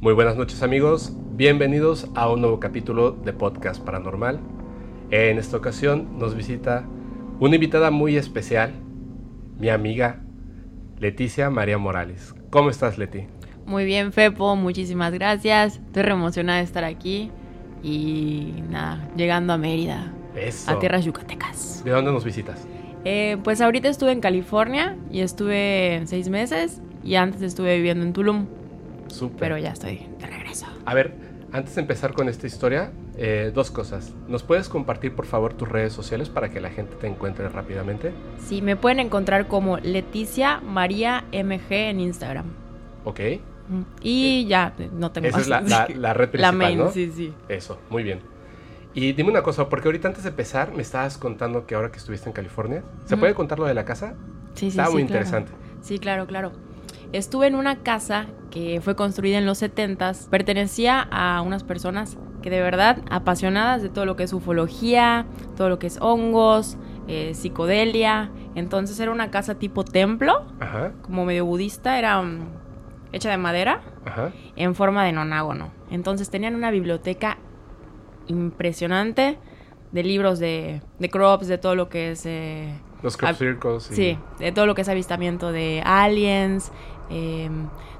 Muy buenas noches amigos, bienvenidos a un nuevo capítulo de Podcast Paranormal. En esta ocasión nos visita una invitada muy especial, mi amiga Leticia María Morales. ¿Cómo estás Leti? Muy bien Fepo, muchísimas gracias. Estoy re emocionada de estar aquí y nada, llegando a Mérida, Eso. a tierras yucatecas. ¿De dónde nos visitas? Eh, pues ahorita estuve en California y estuve seis meses y antes estuve viviendo en Tulum, Súper. pero ya estoy de regreso. A ver, antes de empezar con esta historia, eh, dos cosas. ¿Nos puedes compartir por favor tus redes sociales para que la gente te encuentre rápidamente? Sí, me pueden encontrar como Leticia María MG en Instagram. Ok. Y ya, no tengo Esa más. es la, la- la red La principal, main, ¿no? sí, sí. Eso, muy bien. Y dime una cosa, porque ahorita antes de empezar me estabas contando que ahora que estuviste en California, ¿se puede contar lo de la casa? Sí, sí, Está sí, muy claro. interesante. Sí, claro, claro. Estuve en una casa que fue construida en los 70s. Pertenecía a unas personas que de verdad apasionadas de todo lo que es ufología, todo lo que es hongos, eh, psicodelia. Entonces era una casa tipo templo, Ajá, como medio budista, era mm, hecha de madera ajá. en forma de nonágono. Entonces tenían una biblioteca impresionante de libros de, de crops, de todo lo que es... eh, Los crop circles. y- Sí, de todo lo que es avistamiento de aliens, eh,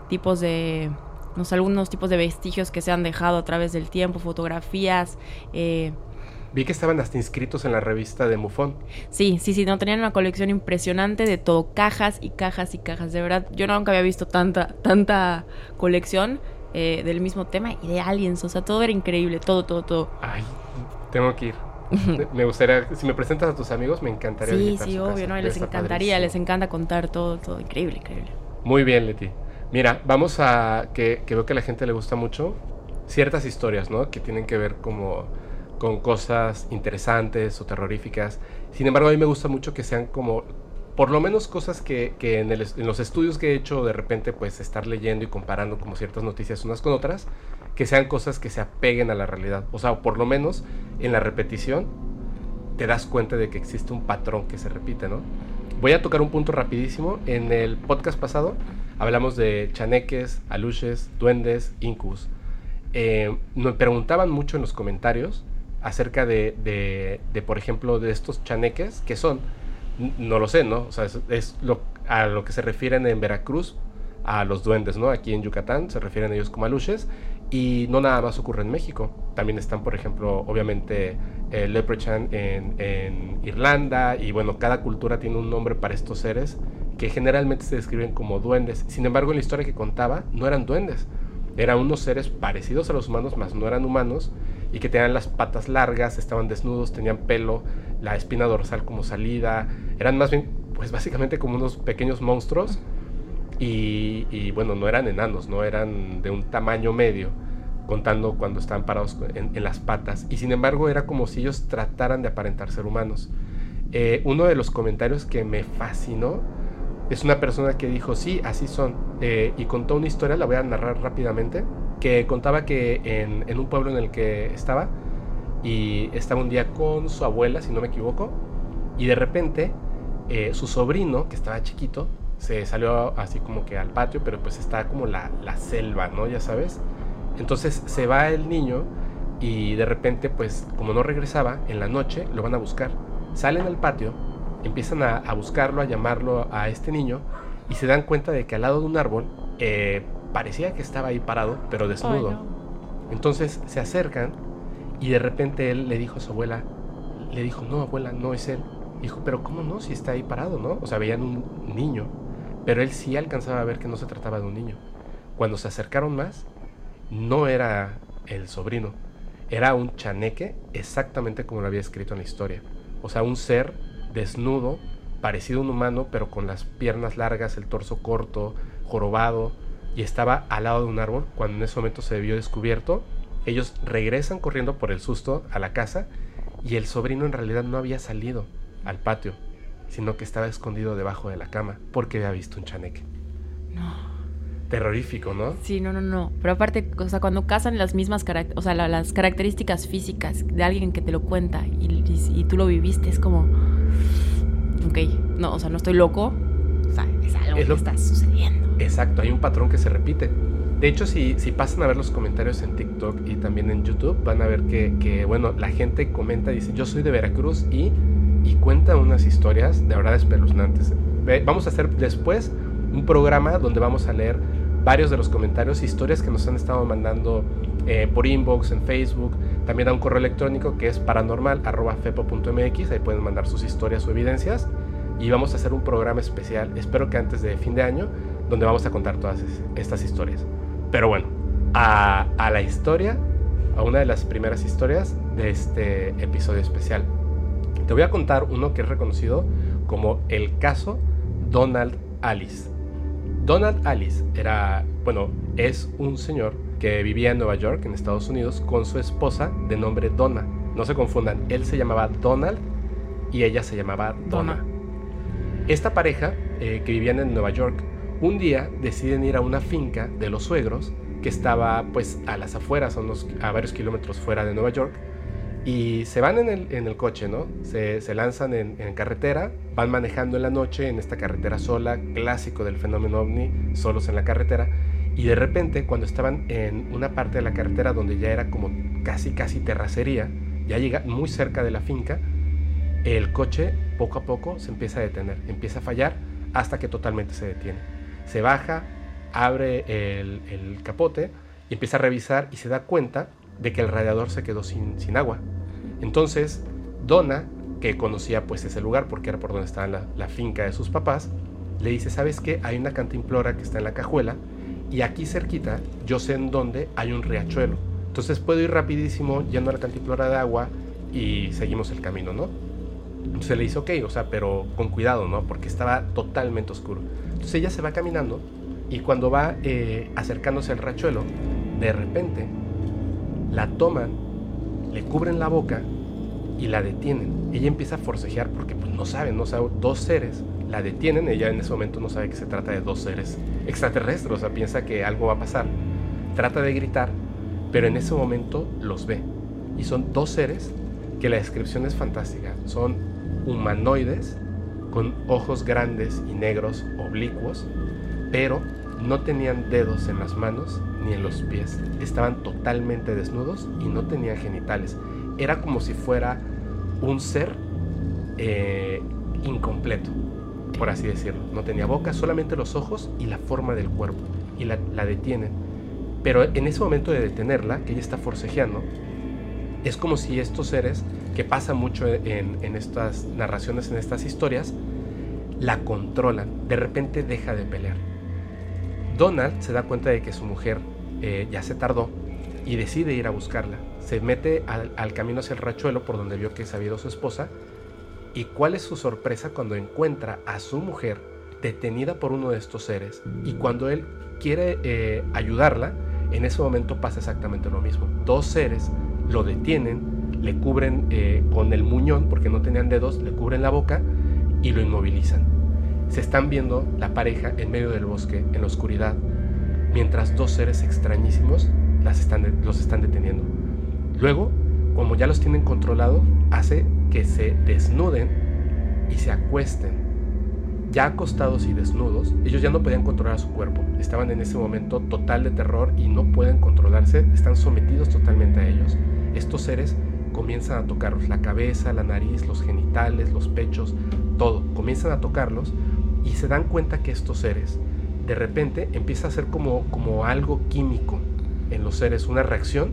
tipos de, no sé, algunos tipos de vestigios que se han dejado a través del tiempo, fotografías. eh, Vi que estaban hasta inscritos en la revista de MUFON. sí, sí, sí, no tenían una colección impresionante de todo, cajas y cajas y cajas. De verdad, yo nunca había visto tanta, tanta colección eh, del mismo tema y de aliens. O sea, todo era increíble, todo, todo, todo. Ay, tengo que ir. me gustaría, si me presentas a tus amigos, me encantaría Sí, sí, obvio, casa. ¿no? Les encantaría, padrísimo. les encanta contar todo, todo. Increíble, increíble. Muy bien, Leti. Mira, vamos a que, que veo que a la gente le gusta mucho ciertas historias, ¿no? Que tienen que ver como con cosas interesantes o terroríficas. Sin embargo, a mí me gusta mucho que sean como, por lo menos cosas que, que en, en los estudios que he hecho, de repente, pues estar leyendo y comparando como ciertas noticias unas con otras, que sean cosas que se apeguen a la realidad. O sea, por lo menos en la repetición te das cuenta de que existe un patrón que se repite, ¿no? Voy a tocar un punto rapidísimo. En el podcast pasado hablamos de chaneques, aluches, duendes, incus. Eh, nos preguntaban mucho en los comentarios acerca de, por ejemplo, de estos chaneques, que son, no lo sé, ¿no? O sea, es, lo, a lo que se refieren en Veracruz a los duendes, ¿no? Aquí en Yucatán se refieren ellos como aluches y no nada más ocurre en México. También están, por ejemplo, obviamente el Leprechaun en, en Irlanda y bueno, cada cultura tiene un nombre para estos seres que generalmente se describen como duendes. Sin embargo, en la historia que contaba no eran duendes. Eran unos seres parecidos a los humanos, mas no eran humanos, y que tenían las patas largas, estaban desnudos, tenían pelo, la espina dorsal como salida. Eran más bien, pues básicamente como unos pequeños monstruos. Y, y, bueno, no eran enanos, no eran de un tamaño medio, contando cuando estaban parados en, las patas. Y sin embargo, era como si ellos trataran de aparentar ser humanos. Eh, uno de los comentarios que me fascinó es una persona que dijo, sí, así son. Eh, y contó una historia, la voy a narrar rápidamente, que contaba que en, en un pueblo en el que estaba, y estaba un día con su abuela, si no me equivoco, y de repente eh, su sobrino, que estaba chiquito, se salió así como que al patio, pero pues está como la, la selva, ¿no? Ya sabes. Entonces se va el niño y de repente, pues como no regresaba, en la noche lo van a buscar. Salen al patio, empiezan a, a buscarlo, a llamarlo a este niño y se dan cuenta de que al lado de un árbol eh, parecía que estaba ahí parado, pero desnudo. No. Entonces se acercan y de repente él le dijo a su abuela, le dijo, no abuela, no es él. Dijo, pero ¿cómo no? Si está ahí parado, ¿no? O sea, veían un niño, pero él sí alcanzaba a ver que no se trataba de un niño. Cuando se acercaron más, no era el sobrino, era un chaneque exactamente como lo había escrito en la historia. O sea, un ser desnudo, parecido a un humano, pero con las piernas largas, el torso corto, jorobado, y estaba al lado de un árbol cuando en ese momento se vio descubierto. Ellos regresan corriendo por el susto a la casa y el sobrino en realidad no había salido al patio, sino que estaba escondido debajo de la cama porque había visto un chaneque. No. Terrorífico, ¿no? Sí, no, no, no. Pero aparte, o sea, cuando casan las mismas o sea, la- las características físicas de alguien que te lo cuenta y, y- y tú lo viviste, es como. Ok, no, o sea, no estoy loco. O sea, es algo Es lo- que está sucediendo. Exacto, hay un patrón que se repite. De hecho, si, si pasan a ver los comentarios en TikTok y también en YouTube, van a ver que, que bueno, la gente comenta, dice, yo soy de Veracruz y, y cuenta unas historias de verdad espeluznantes. Vamos a hacer después un programa donde vamos a leer varios de los comentarios, historias que nos han estado mandando eh, por inbox, en Facebook, también a un correo electrónico que es paranormal.fepo.mx, ahí pueden mandar sus historias o evidencias y vamos a hacer un programa especial, espero que antes de fin de año, donde vamos a contar todas estas historias. Pero bueno, a, a la historia, a una de las primeras historias de este episodio especial. Te voy a contar uno que es reconocido como el caso Donald Alice. Donald Alice era, bueno, es un señor que vivía en Nueva York, en Estados Unidos, con su esposa de nombre Donna. No se confundan, él se llamaba Donald y ella se llamaba Donna. Esta pareja, eh, que vivían en Nueva York, un día deciden ir a una finca de los suegros que estaba pues a las afueras, a, a varios kilómetros fuera de Nueva York, y se van en el, coche, ¿no? Se, lanzan en, carretera, van manejando en la noche en esta carretera sola, clásico del fenómeno ovni, solos en la carretera. Y de repente, cuando estaban en una parte de la carretera donde ya era como casi, casi terracería, ya llega muy cerca de la finca, el coche poco a poco se empieza a detener, empieza a fallar hasta que totalmente se detiene. Se baja, abre el, el capote y empieza a revisar y se da cuenta de que el radiador se quedó sin, sin agua. Entonces, Donna, que conocía pues ese lugar porque era por donde estaba la, la finca de sus papás, le dice, ¿sabes qué? Hay una cantimplora que está en la cajuela y aquí cerquita, yo sé en dónde hay un riachuelo. Entonces puedo ir rapidísimo yendo a la cantimplora de agua y seguimos el camino, ¿no? Entonces le dice, ok, o sea, pero con cuidado, ¿no? Porque estaba totalmente oscuro. Entonces ella se va caminando y cuando va eh, acercándose al riachuelo, de repente la toman, le cubren la boca y la detienen. Ella empieza a forcejear porque pues, no sabe, no sabe, dos seres la detienen, ella en ese momento no sabe que se trata de dos seres extraterrestres, o sea, piensa que algo va a pasar. Trata de gritar, pero en ese momento los ve. Y son dos seres que la descripción es fantástica. Son humanoides con ojos grandes y negros oblicuos, pero no tenían dedos en las manos ni en los pies. Estaban totalmente desnudos y no tenían genitales. Era como si fuera un ser eh, incompleto, por así decirlo. No tenía boca, solamente los ojos y la forma del cuerpo. Y la, detienen. Pero en ese momento de detenerla, que ella está forcejeando, es como si estos seres, que pasa mucho en estas narraciones, en estas historias, la controlan. De repente deja de pelear Donald se da cuenta de que su mujer eh, ya se tardó y decide ir a buscarla. Se mete al, camino hacia el rachuelo por donde vio que se había ido su esposa. ¿Y cuál es su sorpresa cuando encuentra a su mujer detenida por uno de estos seres? Y cuando él quiere eh, ayudarla, en ese momento pasa exactamente lo mismo. Dos seres lo detienen, le cubren eh, con el muñón, porque no tenían dedos, le cubren la boca y lo inmovilizan. Se están viendo la pareja en medio del bosque, en la oscuridad, mientras dos seres extrañísimos las están, los están deteniendo. Luego, como ya los tienen controlado, hace que se desnuden y se acuesten. Ya acostados y desnudos, ellos ya no podían controlar su cuerpo. Estaban en ese momento total de terror y no pueden controlarse, están sometidos totalmente a ellos. Estos seres comienzan a tocarlos, la cabeza, la nariz, los genitales, los pechos, todo. Comienzan a tocarlos y se dan cuenta que estos seres de repente empieza a ser como, como algo químico en los seres, una reacción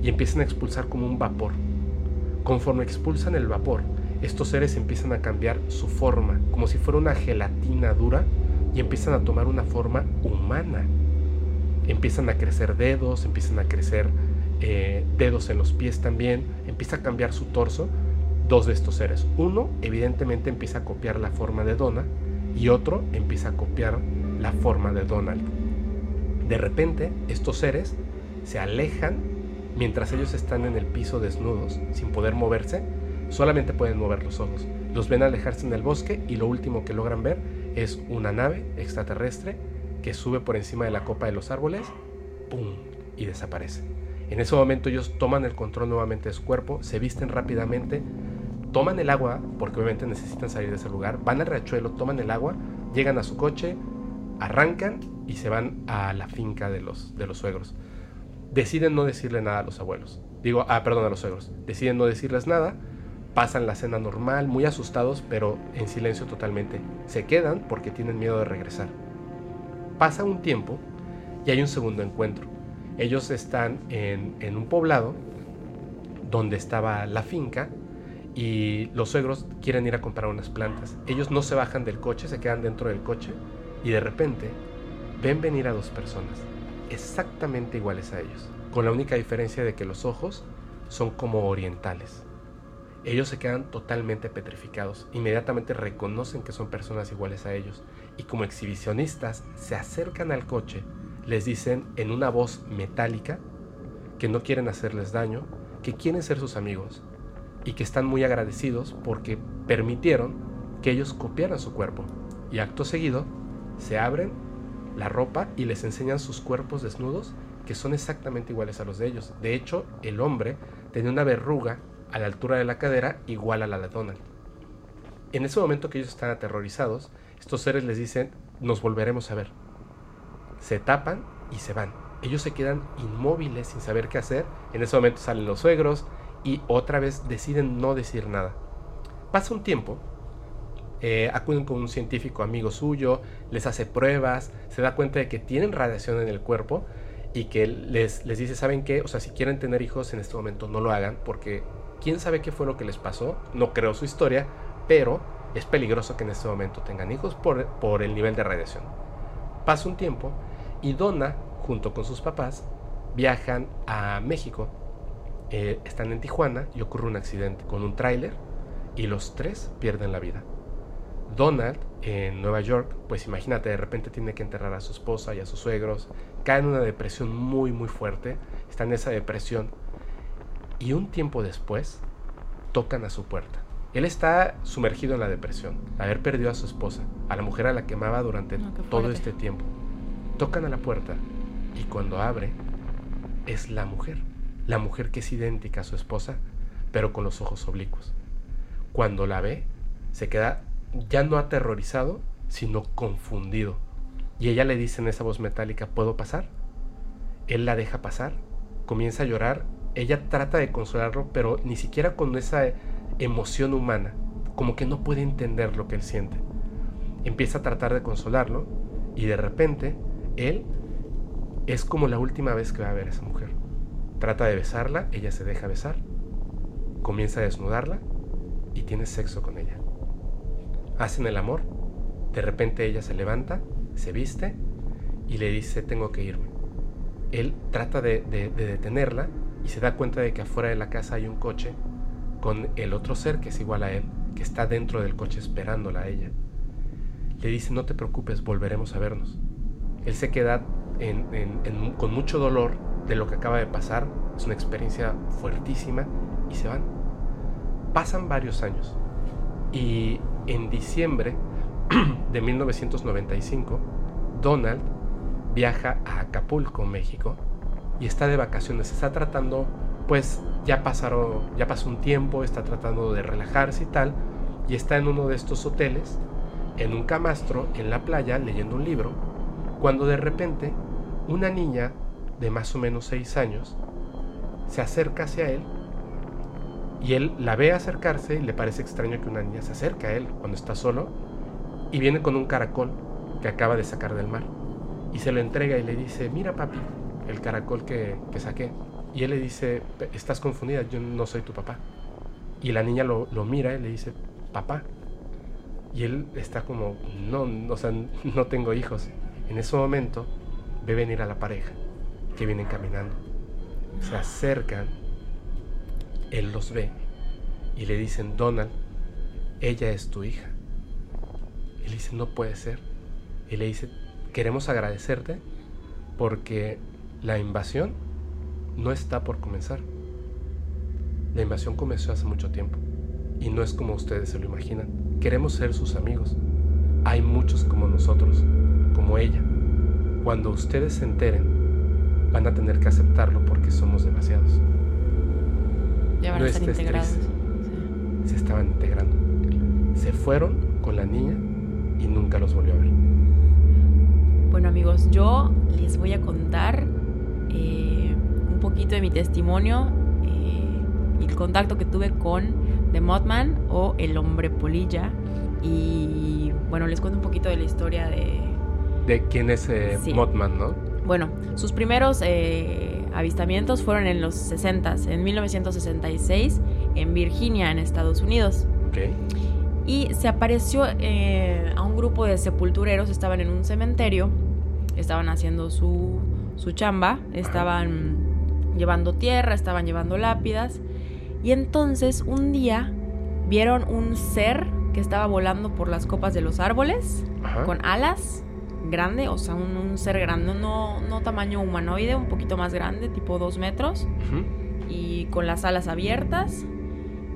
y empiezan a expulsar como un vapor. Conforme expulsan el vapor, estos seres empiezan a cambiar su forma, como si fuera una gelatina dura y empiezan a tomar una forma humana. Empiezan a crecer dedos, empiezan a crecer eh, dedos en los pies también, empieza a cambiar su torso. Dos de estos seres. Uno, evidentemente, empieza a copiar la forma de Donna, y otro empieza a copiar la forma de Donald. De repente, estos seres se alejan mientras ellos están en el piso desnudos, sin poder moverse, solamente pueden mover los ojos. Los ven alejarse en el bosque y lo último que logran ver es una nave extraterrestre que sube por encima de la copa de los árboles, ¡pum! y desaparece. En ese momento ellos toman el control nuevamente de su cuerpo, se visten rápidamente, toman el agua, porque obviamente necesitan salir de ese lugar, van al riachuelo, toman el agua, llegan a su coche, arrancan y se van a la finca de los, de los suegros. Deciden no decirle nada a los abuelos. Digo, ah, perdón, a los suegros. Deciden no decirles nada, pasan la cena normal, muy asustados, pero en silencio totalmente. Se quedan porque tienen miedo de regresar. Pasa un tiempo y hay un segundo encuentro. Ellos están en, en un poblado donde estaba la finca y los suegros quieren ir a comprar unas plantas. Ellos no se bajan del coche, se quedan dentro del coche y de repente ven venir a dos personas exactamente iguales a ellos, con la única diferencia de que los ojos son como orientales. Ellos se quedan totalmente petrificados, inmediatamente reconocen que son personas iguales a ellos y como exhibicionistas se acercan al coche, les dicen en una voz metálica que no quieren hacerles daño, que quieren ser sus amigos y que están muy agradecidos porque permitieron que ellos copiaran su cuerpo. Y acto seguido se abren la ropa y les enseñan sus cuerpos desnudos que son exactamente iguales a los de ellos. De hecho, el hombre tenía una verruga a la altura de la cadera igual a la de Donald. En ese momento que ellos están aterrorizados, estos seres les dicen, nos volveremos a ver. Se tapan y se van ellos se quedan inmóviles sin saber qué hacer. En ese momento salen los suegros y otra vez deciden no decir nada. Pasa un tiempo, eh, acuden con un científico amigo suyo, les hace pruebas, se da cuenta de que tienen radiación en el cuerpo y que les, les dice, ¿saben qué? O sea, si quieren tener hijos en este momento no lo hagan porque quién sabe qué fue lo que les pasó, no creo su historia, pero es peligroso que en este momento tengan hijos por, por el nivel de radiación. Pasa un tiempo y Donna junto con sus papás, viajan a México. Eh, están en Tijuana y ocurre un accidente con un tráiler y los tres pierden la vida. Donald en Nueva York, pues imagínate, de repente tiene que enterrar a su esposa y a sus suegros, cae en una depresión muy muy fuerte, está en esa depresión y un tiempo después tocan a su puerta. Él está sumergido en la depresión, haber perdido a su esposa, a la mujer a la que amaba durante todo este tiempo. Tocan a la puerta y cuando abre, es la mujer. La mujer que es idéntica a su esposa, pero con los ojos oblicuos. Cuando la ve, se queda ya no aterrorizado, sino confundido. Y ella le dice en esa voz metálica, ¿puedo pasar? Él la deja pasar, comienza a llorar, ella trata de consolarlo, pero ni siquiera con esa emoción humana, como que no puede entender lo que él siente. Empieza a tratar de consolarlo y de repente él es como la última vez que va a ver a esa mujer. Trata de besarla, ella se deja besar, comienza a desnudarla y tiene sexo con ella. Hacen el amor, de repente ella se levanta, se viste y le dice tengo que irme. Él trata de, detenerla y se da cuenta de que afuera de la casa hay un coche con el otro ser que es igual a él, que está dentro del coche esperándola a ella. Le dice no te preocupes, volveremos a vernos. Él se queda con mucho dolor de lo que acaba de pasar. Es una experiencia fuertísima y se van. Pasan varios años y en diciembre de 1995, Donald viaja a Acapulco, México, y está de vacaciones. Está tratando, pues ya pasaron, ya pasó un tiempo, está tratando de relajarse y tal, y está en uno de estos hoteles, en un camastro, en la playa, leyendo un libro, cuando de repente una niña de más o menos 6 años se acerca hacia él y él la ve acercarse y le parece extraño que una niña se acerque a él cuando está solo y viene con un caracol que acaba de sacar del mar y se lo entrega y le dice, mira papi, el caracol que, que saqué. Y él le dice, estás confundida, yo no soy tu papá. Y la niña lo, lo mira y le dice, papá. Y él está como, no, o sea, no tengo hijos. En ese momento ve venir a la pareja que vienen caminando. Se acercan, él los ve y le dicen, Donald, ella es tu hija. Él dice, no puede ser. Y le dice, queremos agradecerte porque la invasión no está por comenzar. La invasión comenzó hace mucho tiempo y no es como ustedes se lo imaginan. Queremos ser sus amigos. Hay muchos como nosotros, como ella. Cuando ustedes se enteren, van a tener que aceptarlo porque somos demasiados. Ya van a estar integrados. Se estaban integrando. Se fueron con la niña y nunca los volvió a ver. Bueno amigos, yo les voy a contar eh, un poquito de mi testimonio eh, y el contacto que tuve con The Mothman o el hombre polilla. Y bueno, les cuento un poquito de la historia de... De quién es eh, Sí. Mothman, ¿no? Bueno, sus primeros eh, avistamientos fueron en los 60, en 1966, en Virginia, en Estados Unidos. Ok. Y se apareció eh, a un grupo de sepultureros, estaban en un cementerio, estaban haciendo su, su chamba, estaban llevando tierra, estaban llevando lápidas. Y entonces un día vieron un ser que estaba volando por las copas de los árboles, Ajá. con alas, grande, o sea, un, un ser grande, no, no tamaño humanoide, un poquito más grande, tipo dos metros, y con las alas abiertas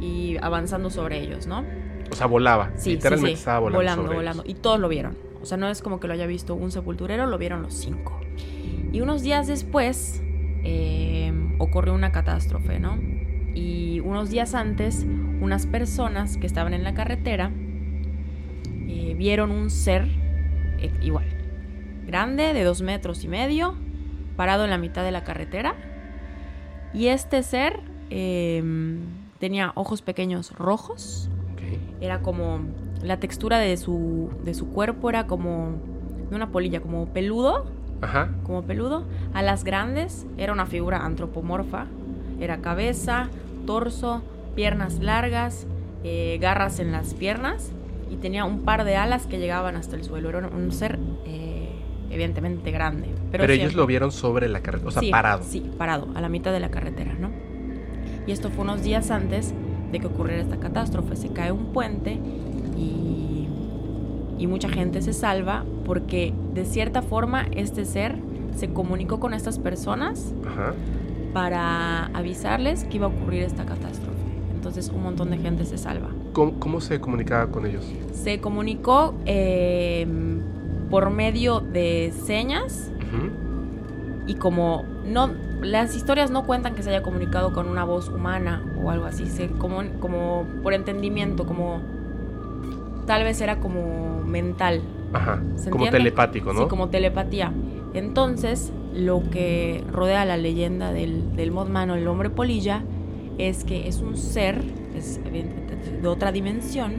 y avanzando sobre ellos, ¿no? O sea, volaba. Sí, Literalmente sí, sí. estaba volando. Volando, sobre volando. ellos. Y todos lo vieron. O sea, no es como que lo haya visto un sepulturero, lo vieron los cinco. Y unos días después eh, ocurrió una catástrofe, ¿no? Y unos días antes, unas personas que estaban en la carretera eh, vieron un ser eh, igual, grande, de dos metros y medio, parado en la mitad de la carretera. Y este ser eh, tenía ojos pequeños rojos, Ok. era como la textura de su, de su cuerpo era como una polilla, como peludo, Ajá. como peludo, alas grandes, era una figura antropomorfa, era cabeza, torso, piernas largas, eh, garras en las piernas. Y tenía un par de alas que llegaban hasta el suelo, era un, un ser eh, evidentemente grande. Pero, Pero, ellos lo vieron sobre la carretera, o sea, Sí, parado. Sí, parado, a la mitad de la carretera, ¿no? Y esto fue unos días antes de que ocurriera esta catástrofe. Se cae un puente y, y mucha gente se salva porque de cierta forma este ser se comunicó con estas personas Ajá. para avisarles que iba a ocurrir esta catástrofe. Entonces un montón de gente se salva. ¿Cómo, cómo se comunicaba con ellos? Se comunicó eh, por medio de señas y como no las historias no cuentan que se haya comunicado con una voz humana o algo así, se como, como por entendimiento, como tal vez era como mental, Ajá. ¿Se Como telepático, ¿no? sí, como telepatía. Entonces, lo que rodea la leyenda del, del Mothman o el hombre polilla es que es un ser, es evidentemente de otra dimensión,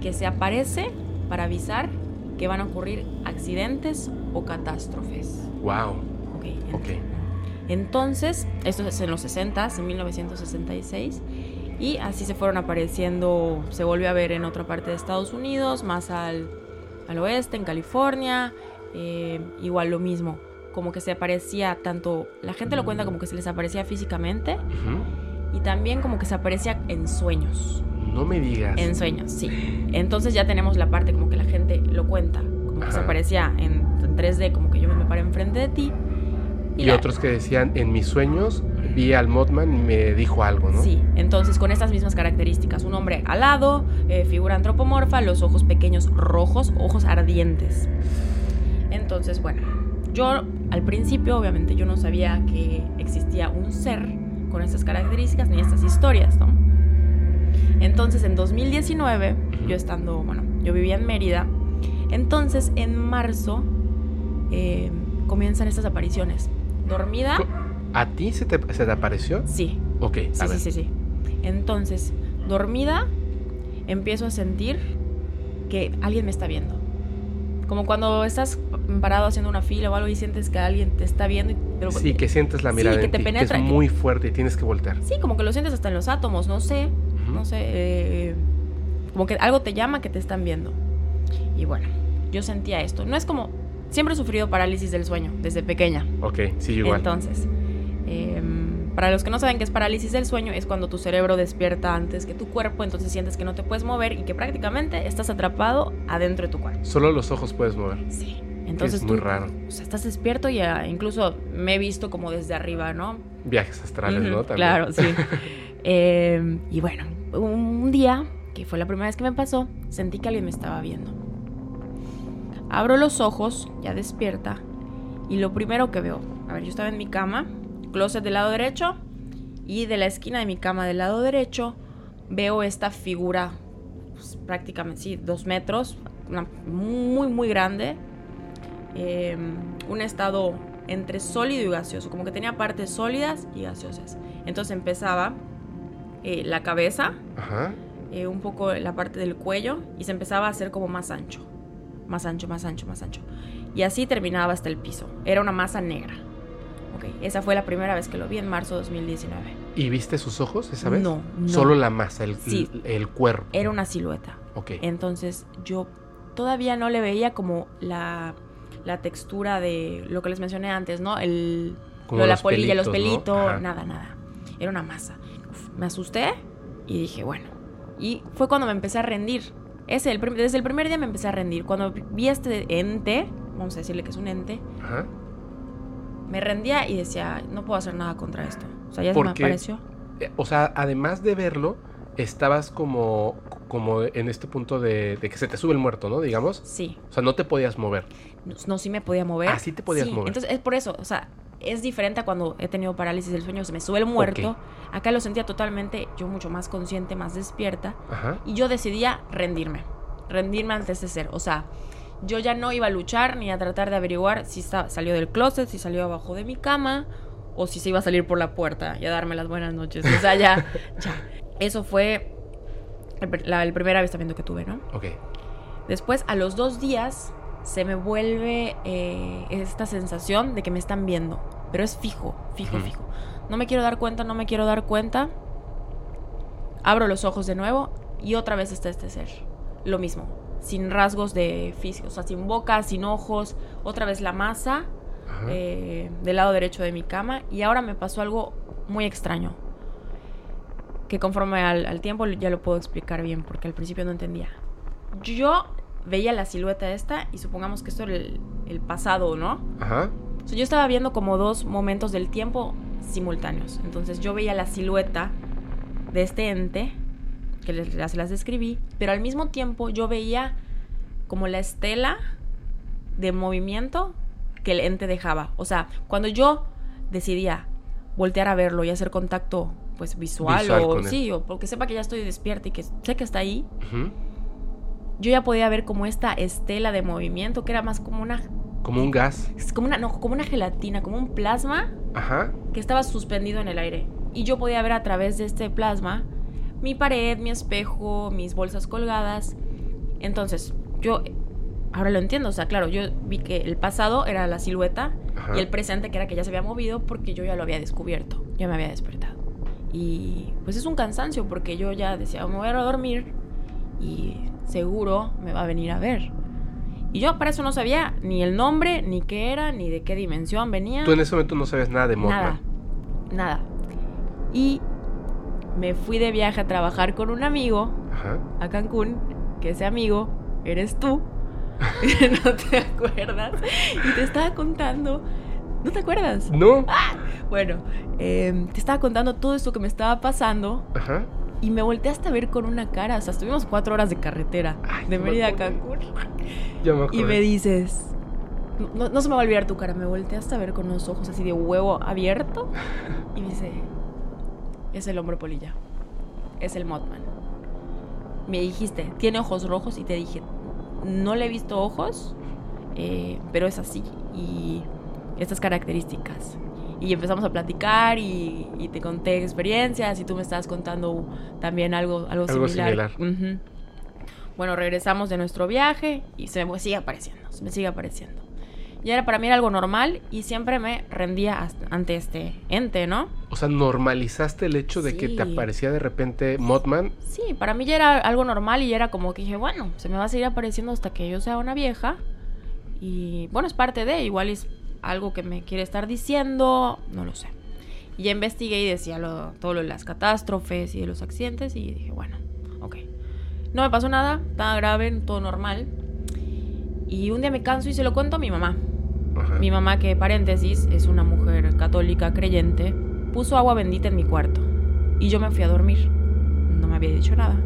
que se aparece para avisar que van a ocurrir accidentes o catástrofes. Wow. Ok, Ok. Entonces, esto es en los 60, en 1966, y así se fueron apareciendo, se volvió a ver en otra parte de Estados Unidos, más al, al oeste, en California, eh, igual lo mismo, como que se aparecía tanto, la gente lo cuenta como que se les aparecía físicamente y también como que se aparecía en sueños, No me digas. en sueños, sí. Entonces ya tenemos la parte como que la gente lo cuenta, como que se aparecía en, en 3D, como que yo me paré enfrente de ti. Y, la- otros que decían, en mis sueños vi al Mothman y me dijo algo, ¿no? Sí, entonces con estas mismas características, un hombre alado, eh, figura antropomorfa, los ojos pequeños rojos, ojos ardientes. Entonces, bueno, yo al principio obviamente yo no sabía que existía un ser con estas características ni estas historias, ¿no? Entonces en 2019, yo estando, bueno, yo vivía en Mérida, entonces en marzo eh, comienzan estas apariciones. Dormida, ¿A ti se te, se te apareció? sí, Ok, a Sí, ver. sí, sí, sí. Entonces, dormida, empiezo a sentir que alguien me está viendo. Como cuando estás parado haciendo una fila o algo y sientes que alguien te está viendo. Pero- Sí, que sientes la Sí, mirada que en te ti, penetra, que es que- muy fuerte y tienes que voltear. Sí, como que lo sientes hasta en los átomos, no sé. No sé. eh, como que algo te llama que te están viendo. Y bueno, yo sentía esto. No es como. Siempre he sufrido parálisis del sueño desde pequeña. Ok, sí, igual. Entonces, em, para los que no saben qué es parálisis del sueño, es cuando tu cerebro despierta antes que tu cuerpo, entonces sientes que no te puedes mover y que prácticamente estás atrapado adentro de tu cuerpo. Solo los ojos puedes mover. Sí. Entonces es muy tú, raro. o sea, estás despierto y ah, incluso me he visto como desde arriba, ¿no? Viajes astrales, ¿no? También. Claro, sí. Em, y bueno, un día, que fue la primera vez que me pasó, sentí que alguien me estaba viendo. Abro los ojos, ya despierta, y lo primero que veo, a ver, yo estaba en mi cama, closet del lado derecho, y de la esquina de mi cama del lado derecho veo esta figura, pues, prácticamente, sí, dos metros, muy, muy grande, em, un estado entre sólido y gaseoso, como que tenía partes sólidas y gaseosas. Entonces empezaba eh, la cabeza, Ajá. eh, un poco la parte del cuello y se empezaba a hacer como más ancho, más ancho, más ancho, más ancho. Y así terminaba hasta el piso. Era una masa negra. Ok, esa fue la primera vez que lo vi en marzo de 2019. ¿Y viste sus ojos esa vez? No, no. Solo la masa, el, Sí. el, el cuerpo. Era una silueta. Ok. Entonces yo todavía no le veía como la, la textura de lo que les mencioné antes, ¿no? El, Como lo de la polilla, los pelitos, nada, nada. Era una masa. Me asusté y dije, bueno. Y fue cuando me empecé a rendir. Ese, el desde el primer día me empecé a rendir. Cuando vi este ente, vamos a decirle que es un ente, Ajá. me rendía y decía, no puedo hacer nada contra esto. O sea, ya se ¿Por me apareció. Eh, O sea, además de verlo, estabas como, como en este punto de, de que se te sube el muerto, ¿no? Digamos. Sí. O sea, no te podías mover. No, no, sí me podía mover. Ah, sí te podías mover. Entonces es por eso, o sea, es diferente a cuando he tenido parálisis del sueño, se me sube el muerto. Acá lo sentía totalmente, yo mucho más consciente, más despierta. Ajá. Y yo decidía rendirme, rendirme ante ese ser. O sea, yo ya no iba a luchar ni a tratar de averiguar si salió del closet, si salió abajo de mi cama o si se iba a salir por la puerta y a darme las buenas noches. O sea, ya, ya. Eso fue el, la, el primer avistamiento que tuve, ¿no? Ok. Después, a los dos días, se me vuelve eh, esta sensación de que me están viendo. Pero es fijo, fijo, fijo. No me quiero dar cuenta, no me quiero dar cuenta. Abro los ojos de nuevo y otra vez está este ser. Lo mismo, sin rasgos de físico, o sea, sin boca, sin ojos. Otra vez la masa eh, del lado derecho de mi cama. Y ahora me pasó algo muy extraño. Que conforme al, al tiempo ya lo puedo explicar bien, porque al principio no entendía. Yo veía la silueta esta y supongamos que esto era el, el pasado, ¿no? Ajá. O sea, yo estaba viendo como dos momentos del tiempo simultáneos. Entonces yo veía la silueta de este ente, que les, las, las describí, pero al mismo tiempo yo veía como la estela de movimiento que el ente dejaba. O sea, cuando yo decidía voltear a verlo y hacer contacto pues visual, Visual o sí, o porque sepa que ya estoy despierta y que sé que está ahí, Ujú. Yo ya podía ver como esta estela de movimiento que era más como una Como un gas. es como una no, como una gelatina, como un plasma Ajá. que estaba suspendido en el aire. Y yo podía ver a través de este plasma mi pared, mi espejo, mis bolsas colgadas. Entonces, yo ahora lo entiendo, o sea, claro, yo vi que el pasado era la silueta Ajá. y el presente que era que ya se había movido porque yo ya lo había descubierto, ya me había despertado. Y pues es un cansancio porque yo ya decía, me voy a dormir y seguro me va a venir a ver. Y yo para eso no sabía ni el nombre, ni qué era, ni de qué dimensión venía. Tú en ese momento no sabes nada de Mothman. Nada, nada. Y me fui de viaje a trabajar con un amigo Ajá. a Cancún, que ese amigo eres tú. no te acuerdas. Y te estaba contando. ¿No te acuerdas? No. Bueno, eh, te estaba contando todo esto que me estaba pasando Ajá. Y me volteaste a ver con una cara. O sea, estuvimos cuatro horas de carretera Ay, de Mérida a. Cancún. Me Y me dices, no, no se me va a olvidar tu cara, me volteaste a ver con los ojos así de huevo abierto y me dice, es el hombre polilla, es el Mothman. Me dijiste, tiene ojos rojos y te dije, no le he visto ojos, eh, pero es así y estas características. Y empezamos a platicar y, y te conté experiencias y tú me estabas contando también algo, algo, Algo similar. Bueno, regresamos de nuestro viaje y se me sigue apareciendo, se me sigue apareciendo. Y era para mí era algo normal y siempre me rendía ante este ente, ¿no? O sea, normalizaste el hecho de que te aparecía de repente Mothman. Sí, para mí ya era algo normal y era como que dije, bueno, se me va a seguir apareciendo hasta que yo sea una vieja. Y bueno, es parte de, igual es algo que me quiere estar diciendo, no lo sé. Y ya investigué y decía lo- todo lo de las catástrofes y de los accidentes y dije, bueno, ok. No me pasó nada, estaba grave, todo normal. Y un día me canso y se lo cuento a mi mamá. Ajá. Mi mamá, que paréntesis, es una mujer católica creyente, puso agua bendita en mi cuarto. Y yo me fui a dormir. No me había dicho nada.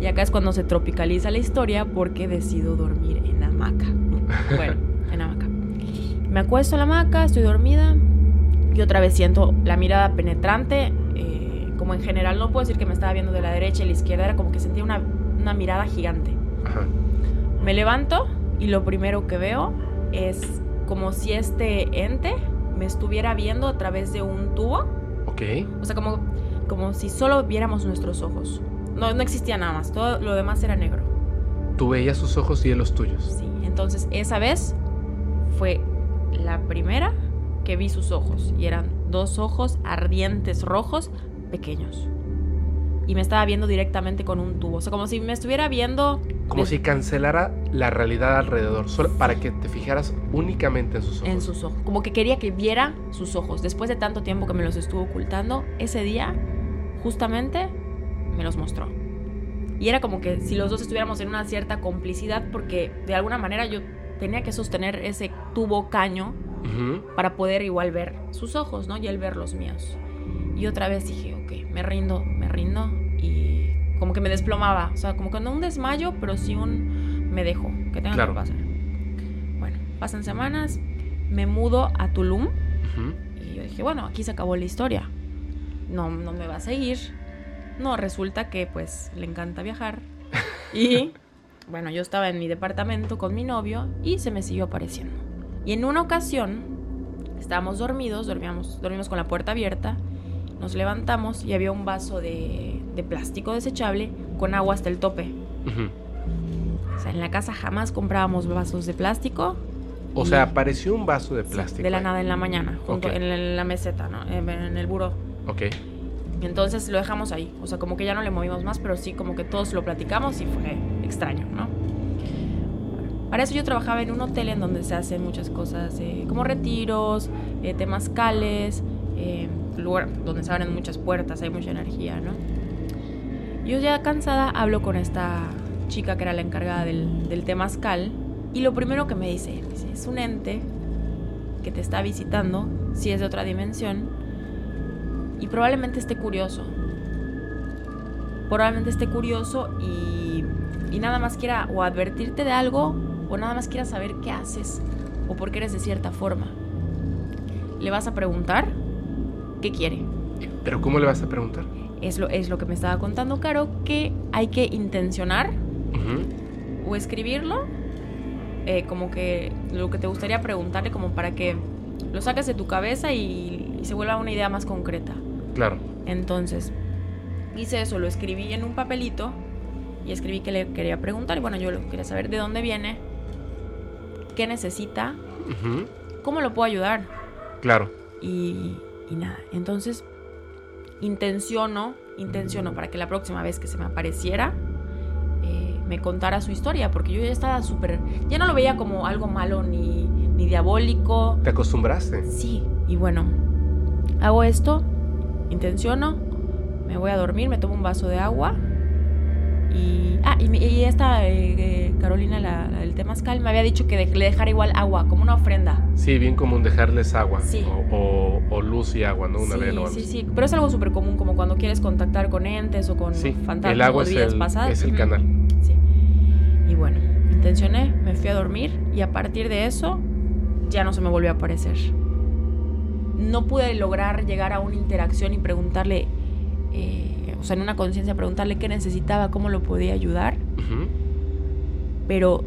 Y acá es cuando se tropicaliza la historia porque decido dormir en hamaca. Bueno, en hamaca. Me acuesto en la hamaca, estoy dormida. Y otra vez siento la mirada penetrante. eh, como en general, no puedo decir que me estaba viendo de la derecha y la izquierda. Era como que sentía una, una mirada gigante. Ajá. Me levanto y lo primero que veo es como si este ente me estuviera viendo a través de un tubo. Ok. O sea, como, como si solo viéramos nuestros ojos. No, no existía nada más, todo lo demás era negro. Tú veías sus ojos y él los tuyos. Sí, entonces esa vez fue la primera que vi sus ojos y eran dos ojos ardientes rojos pequeños. Y me estaba viendo directamente con un tubo, o sea, como si me estuviera viendo Como de- si cancelara la realidad alrededor, solo para que te fijaras únicamente en sus ojos. en sus ojos, como que quería que viera sus ojos. Después de tanto tiempo que me los estuvo ocultando, ese día justamente me los mostró. Y era como que si los dos estuviéramos en una cierta complicidad porque de alguna manera yo tenía que sostener ese tubo caño Ujú. para poder igual ver sus ojos, ¿no? Y él ver los míos. Y otra vez dije, ok, me rindo, me rindo. Y como que me desplomaba. O sea, como que no un desmayo, pero sí un me dejo, que tenga Claro. que pasar. Bueno, pasan semanas, me mudo a Tulum. Ujú. Y yo dije, bueno, aquí se acabó la historia. No, no me va a seguir. No, resulta que pues le encanta viajar. Y bueno, yo estaba en mi departamento con mi novio y se me siguió apareciendo. Y en una ocasión estábamos dormidos, dormíamos, dormimos con la puerta abierta, nos levantamos y había un vaso de, de plástico desechable con agua hasta el tope. O sea, en la casa jamás comprábamos vasos de plástico. O sea, apareció un vaso de plástico. de la ahí. nada en la mañana, junto en, la, meseta, ¿no? En, en el buró. Ok. Entonces lo dejamos ahí. O sea, como que ya no le movimos más, pero sí como que todos lo platicamos y fue extraño, ¿no? Para eso yo trabajaba en un hotel en donde se hacen muchas cosas, eh, como retiros, eh, temazcales, eh, lugar donde se abren muchas puertas, hay mucha energía, ¿no? Yo ya cansada hablo con esta chica que era la encargada del, del temazcal y lo primero que me dice, me dice, es un ente que te está visitando, si es de otra dimensión, y probablemente esté curioso. Probablemente esté curioso y, y nada más quiera o advertirte de algo o nada más quiera saber qué haces o por qué eres de cierta forma. Le vas a preguntar qué quiere. Pero ¿cómo le vas a preguntar? Es lo, es lo que me estaba contando Caro, que hay que intencionar o escribirlo, eh, como que lo que te gustaría preguntarle, como para que lo saques de tu cabeza y, y se vuelva una idea más concreta. Claro. Entonces, hice eso, lo escribí en un papelito y escribí que le quería preguntar. Y bueno, yo lo quería saber de dónde viene, qué necesita, cómo lo puedo ayudar. Claro. Y, y nada, entonces intenciono, intenciono para que la próxima vez que se me apareciera eh, me contara su historia, porque yo ya estaba súper, ya no lo veía como algo malo ni, ni diabólico. ¿Te acostumbraste? Sí, y bueno, hago esto, intenciono, me voy a dormir, me tomo un vaso de agua y... Ah, y, y esta eh, eh, Carolina, la, la del temazcal, me había dicho que de- le dejara igual agua, como una ofrenda. Sí, bien común dejarles agua. Sí. O, o- o luz y agua, ¿no? Una sí, vela sí, sí, pero es algo súper común, como cuando quieres contactar con entes o con Sí, fantasmas el agua o es el, pasadas. es el canal. Sí. Y bueno, intencioné, me fui a dormir y a partir de eso ya no se me volvió a aparecer. No pude lograr llegar a una interacción y preguntarle, eh, o sea, en una conciencia, preguntarle qué necesitaba, cómo lo podía ayudar, pero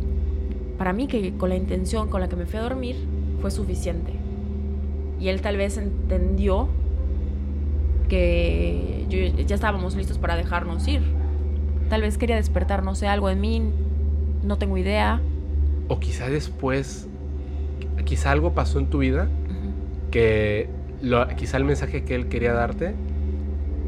para mí que con la intención con la que me fui a dormir fue suficiente. Y él tal vez entendió que yo- ya estábamos listos para dejarnos ir. Tal vez quería despertar, no sé, algo en mí, no tengo idea. O quizá después, quizá algo pasó en tu vida. Que lo- quizá el mensaje que él quería darte,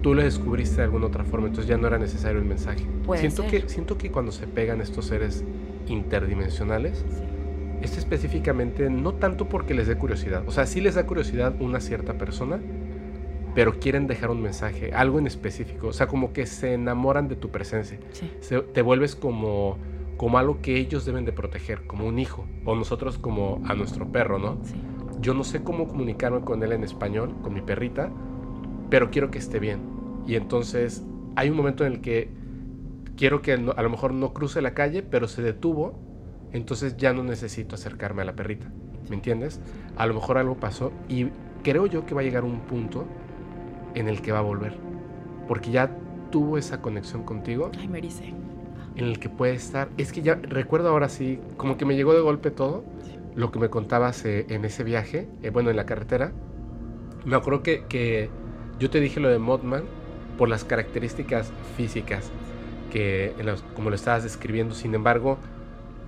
tú lo descubriste de alguna otra forma, entonces ya no era necesario el mensaje. Puede siento, ser. Que, siento que cuando se pegan estos seres interdimensionales, Sí. esto específicamente no tanto porque les dé curiosidad, o sea, sí les da curiosidad una cierta persona, pero quieren dejar un mensaje, algo en específico, o sea, como que se enamoran de tu presencia, Sí. Se- te vuelves como, como algo que ellos deben de proteger, como un hijo, o nosotros como a nuestro perro, ¿no? Sí. Yo no sé cómo comunicarme con él en español, con mi perrita, pero quiero que esté bien. Y entonces hay un momento en el que quiero que no- a lo mejor no cruce la calle, pero se detuvo, entonces ya no necesito acercarme a la perrita. ¿Me entiendes? A lo mejor algo pasó y creo yo que va a llegar un punto en el que va a volver. Porque ya tuvo esa conexión contigo Ay, me en el que puede estar. Es que ya recuerdo ahora sí, como que me llegó de golpe todo. Lo que me contabas eh, en ese viaje, eh, bueno, en la carretera. Me acuerdo que, que yo te dije lo de Mothman por las características físicas que como lo estabas describiendo. Sin embargo,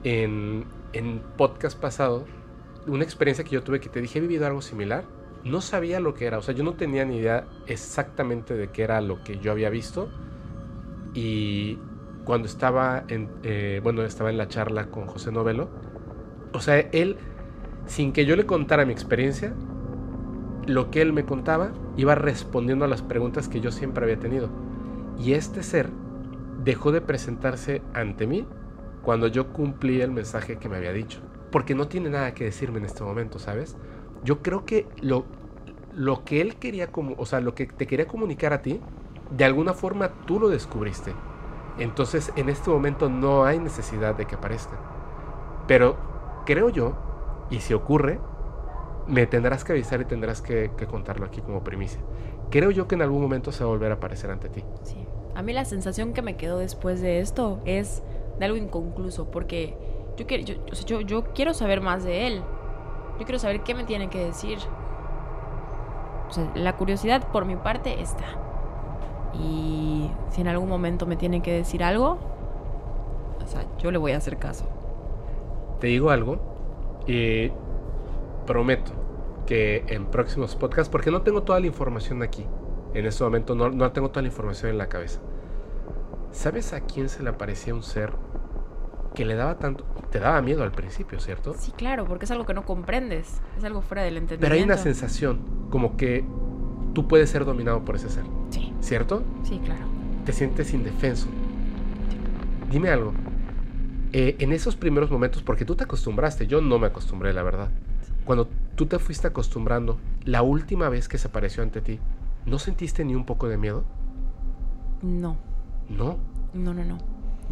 en, en podcast pasado, una experiencia que yo tuve que te dije, he vivido algo similar. No sabía lo que era, o sea, yo no tenía ni idea exactamente de qué era lo que yo había visto. Y cuando estaba en, eh, bueno, estaba en la charla con José Novelo, o sea, él, sin que yo le contara mi experiencia, lo que él me contaba iba respondiendo a las preguntas que yo siempre había tenido. Y este ser dejó de presentarse ante mí cuando yo cumplí el mensaje que me había dicho. Porque no tiene nada que decirme en este momento, ¿sabes? Yo creo que lo, lo que él quería, como, o sea, lo que te quería comunicar a ti, de alguna forma tú lo descubriste. Entonces en este momento no hay necesidad de que aparezca. Pero creo yo, y si ocurre, me tendrás que avisar y tendrás que, contarlo aquí como primicia. Creo yo que en algún momento se va a volver a aparecer ante ti. Sí. A mí la sensación que me quedó después de esto es de algo inconcluso, porque yo, quiero, saber más de él. Yo quiero saber qué me tiene que decir. La curiosidad por mi parte está. Y si en algún momento me tiene que decir algo, o sea, yo le voy a hacer caso. Te digo algo, y prometo que en próximos podcasts, porque no tengo toda la información aquí, en este momento no, no tengo toda la información en la cabeza. ¿Sabes a quién se le aparecía un ser que le daba tanto, te daba miedo al principio, ¿cierto? Sí, claro, porque es algo que no comprendes, es algo fuera del entendimiento. Pero hay una sensación como que tú puedes ser dominado por ese ser. Sí. ¿Cierto? Sí, claro. Te sientes indefenso. Dime algo. Eh, en esos primeros momentos, porque tú te acostumbraste, yo no me acostumbré, la verdad. Cuando tú te fuiste acostumbrando, la última vez que se apareció ante ti, ¿no sentiste ni un poco de miedo? No. ¿No? No, no, no.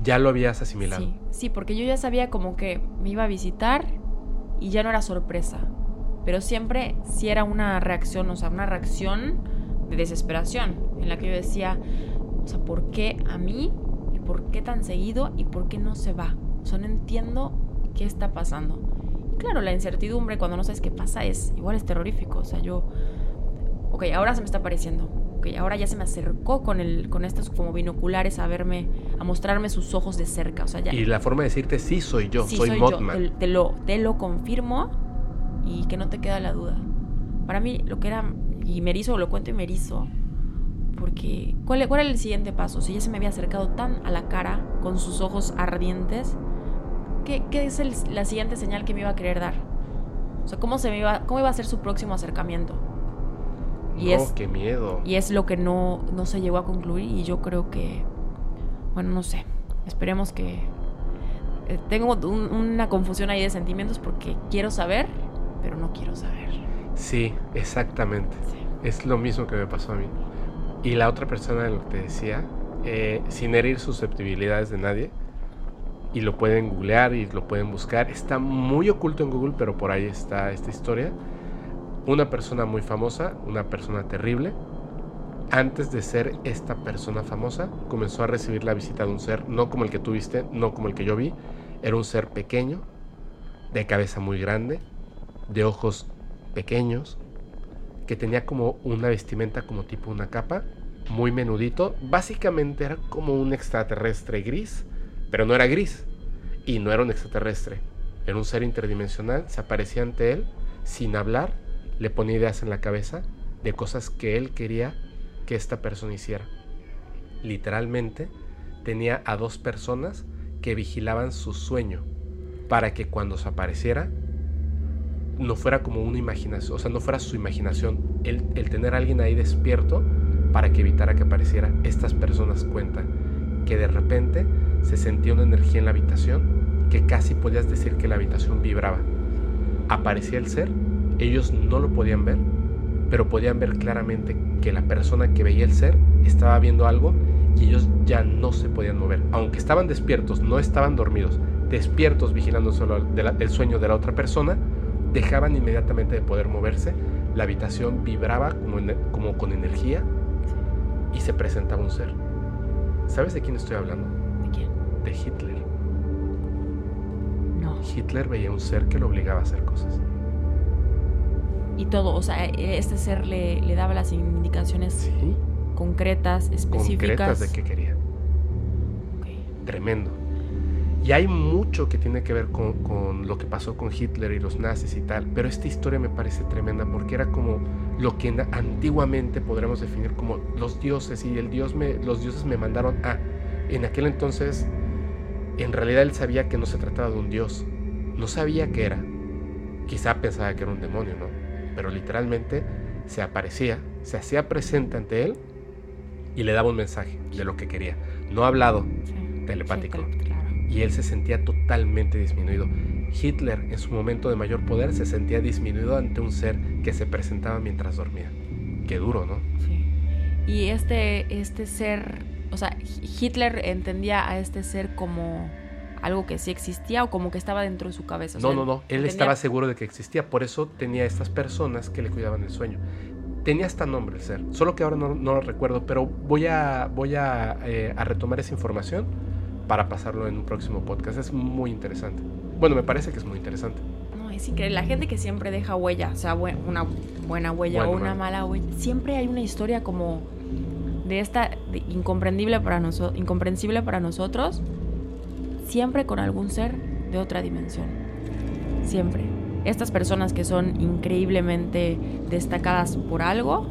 Ya lo habías asimilado. Sí, sí, porque yo ya sabía como que me iba a visitar y ya no era sorpresa. Pero siempre sí era una reacción, o sea, una reacción de desesperación, en la que yo decía, o sea, ¿por qué a mí? ¿Y por qué tan seguido? ¿Y por qué no se va? O sea, no entiendo qué está pasando. Y claro, la incertidumbre cuando no sabes qué pasa es igual es terrorífico. O sea, yo, ok, ahora se me está apareciendo. Ok, ahora ya se me acercó con, el, con estos como binoculares a verme, a mostrarme sus ojos de cerca. O sea, ya, y la forma de decirte, sí, soy yo, soy, soy. Te, lo, te lo confirmo y que no te queda la duda. Para mí, lo que era, y me erizo, lo cuento y me erizo, porque ¿cuál, ¿cuál era el siguiente paso? Si ya se me había acercado tan a la cara con sus ojos ardientes, ¿qué, qué es el, la siguiente señal que me iba a querer dar? O sea, ¿cómo, se me iba, cómo iba a ser su próximo acercamiento? Y es, qué miedo. Y es lo que no, no se llegó a concluir y yo creo que, bueno, no sé, esperemos que... Eh, tengo una confusión ahí de sentimientos porque quiero saber, pero no quiero saber. Sí, exactamente. Es lo mismo que me pasó a mí. Y la otra persona lo que te decía, eh, sin herir susceptibilidades de nadie, y lo pueden googlear y lo pueden buscar, está muy oculto en Google, pero por ahí está esta historia. Una persona muy famosa, una persona terrible, antes de ser esta persona famosa, comenzó a recibir la visita de un ser, no como el que tuviste, no como el que yo vi, era un ser pequeño, de cabeza muy grande, de ojos pequeños, que tenía como una vestimenta como tipo una capa, muy menudito. Básicamente era como un extraterrestre gris, pero no era gris y no era un extraterrestre. Era un ser interdimensional, se aparecía ante él sin hablar, le ponía ideas en la cabeza de cosas que él quería que esta persona hiciera. Literalmente tenía a dos personas que vigilaban su sueño para que cuando se apareciera no fuera como una imaginación, o sea, no fuera su imaginación, el, el tener a alguien ahí despierto para que evitara que apareciera. Estas personas cuentan que de repente se sentía una energía en la habitación que casi podías decir que la habitación vibraba. Aparecía el ser, ellos no lo podían ver, pero podían ver claramente que la persona que veía el ser estaba viendo algo y ellos ya no se podían mover. Aunque estaban despiertos, no estaban dormidos, despiertos vigilando solo el sueño de la otra persona, dejaban inmediatamente de poder moverse, la habitación vibraba como, como con energía y se presentaba un ser. ¿Sabes de quién estoy hablando? ¿De quién? De Hitler. No. Hitler veía un ser que lo obligaba a hacer cosas. Y todo, o sea, este ser le, le daba las indicaciones concretas, específicas. Concretas de qué quería. Tremendo. Y hay mucho que tiene que ver con, lo que pasó con Hitler y los nazis y tal, pero esta historia me parece tremenda porque era como lo que antiguamente podríamos definir como los dioses y el dios me, los dioses me mandaron a. En aquel entonces, en realidad él sabía que no se trataba de un dios, no sabía qué era. Quizá pensaba que era un demonio, ¿no? Pero literalmente se aparecía, se hacía presente ante él y le daba un mensaje de lo que quería. No hablado, telepático. Y él se sentía totalmente disminuido. Hitler, en su momento de mayor poder, se sentía disminuido ante un ser que se presentaba mientras dormía. Qué duro, ¿no? Sí. Y este, este ser, o sea, Hitler entendía a este ser como algo que sí existía o como que estaba dentro de su cabeza. no, no, no. Él estaba seguro de que existía. Por eso tenía estas personas que le cuidaban el sueño tenía hasta nombre el ser, solo que ahora no, lo recuerdo, pero voy a, voy eh, a, retomar esa información para pasarlo en un próximo podcast. Es muy interesante. Bueno, me parece que es muy interesante. No, es increíble. La gente que siempre deja huella, o sea, una buena huella o una mala huella, siempre hay una historia como de esta incomprendible para nosotros, incomprensible para nosotros, siempre con algún ser de otra dimensión. Siempre estas personas que son increíblemente destacadas por algo.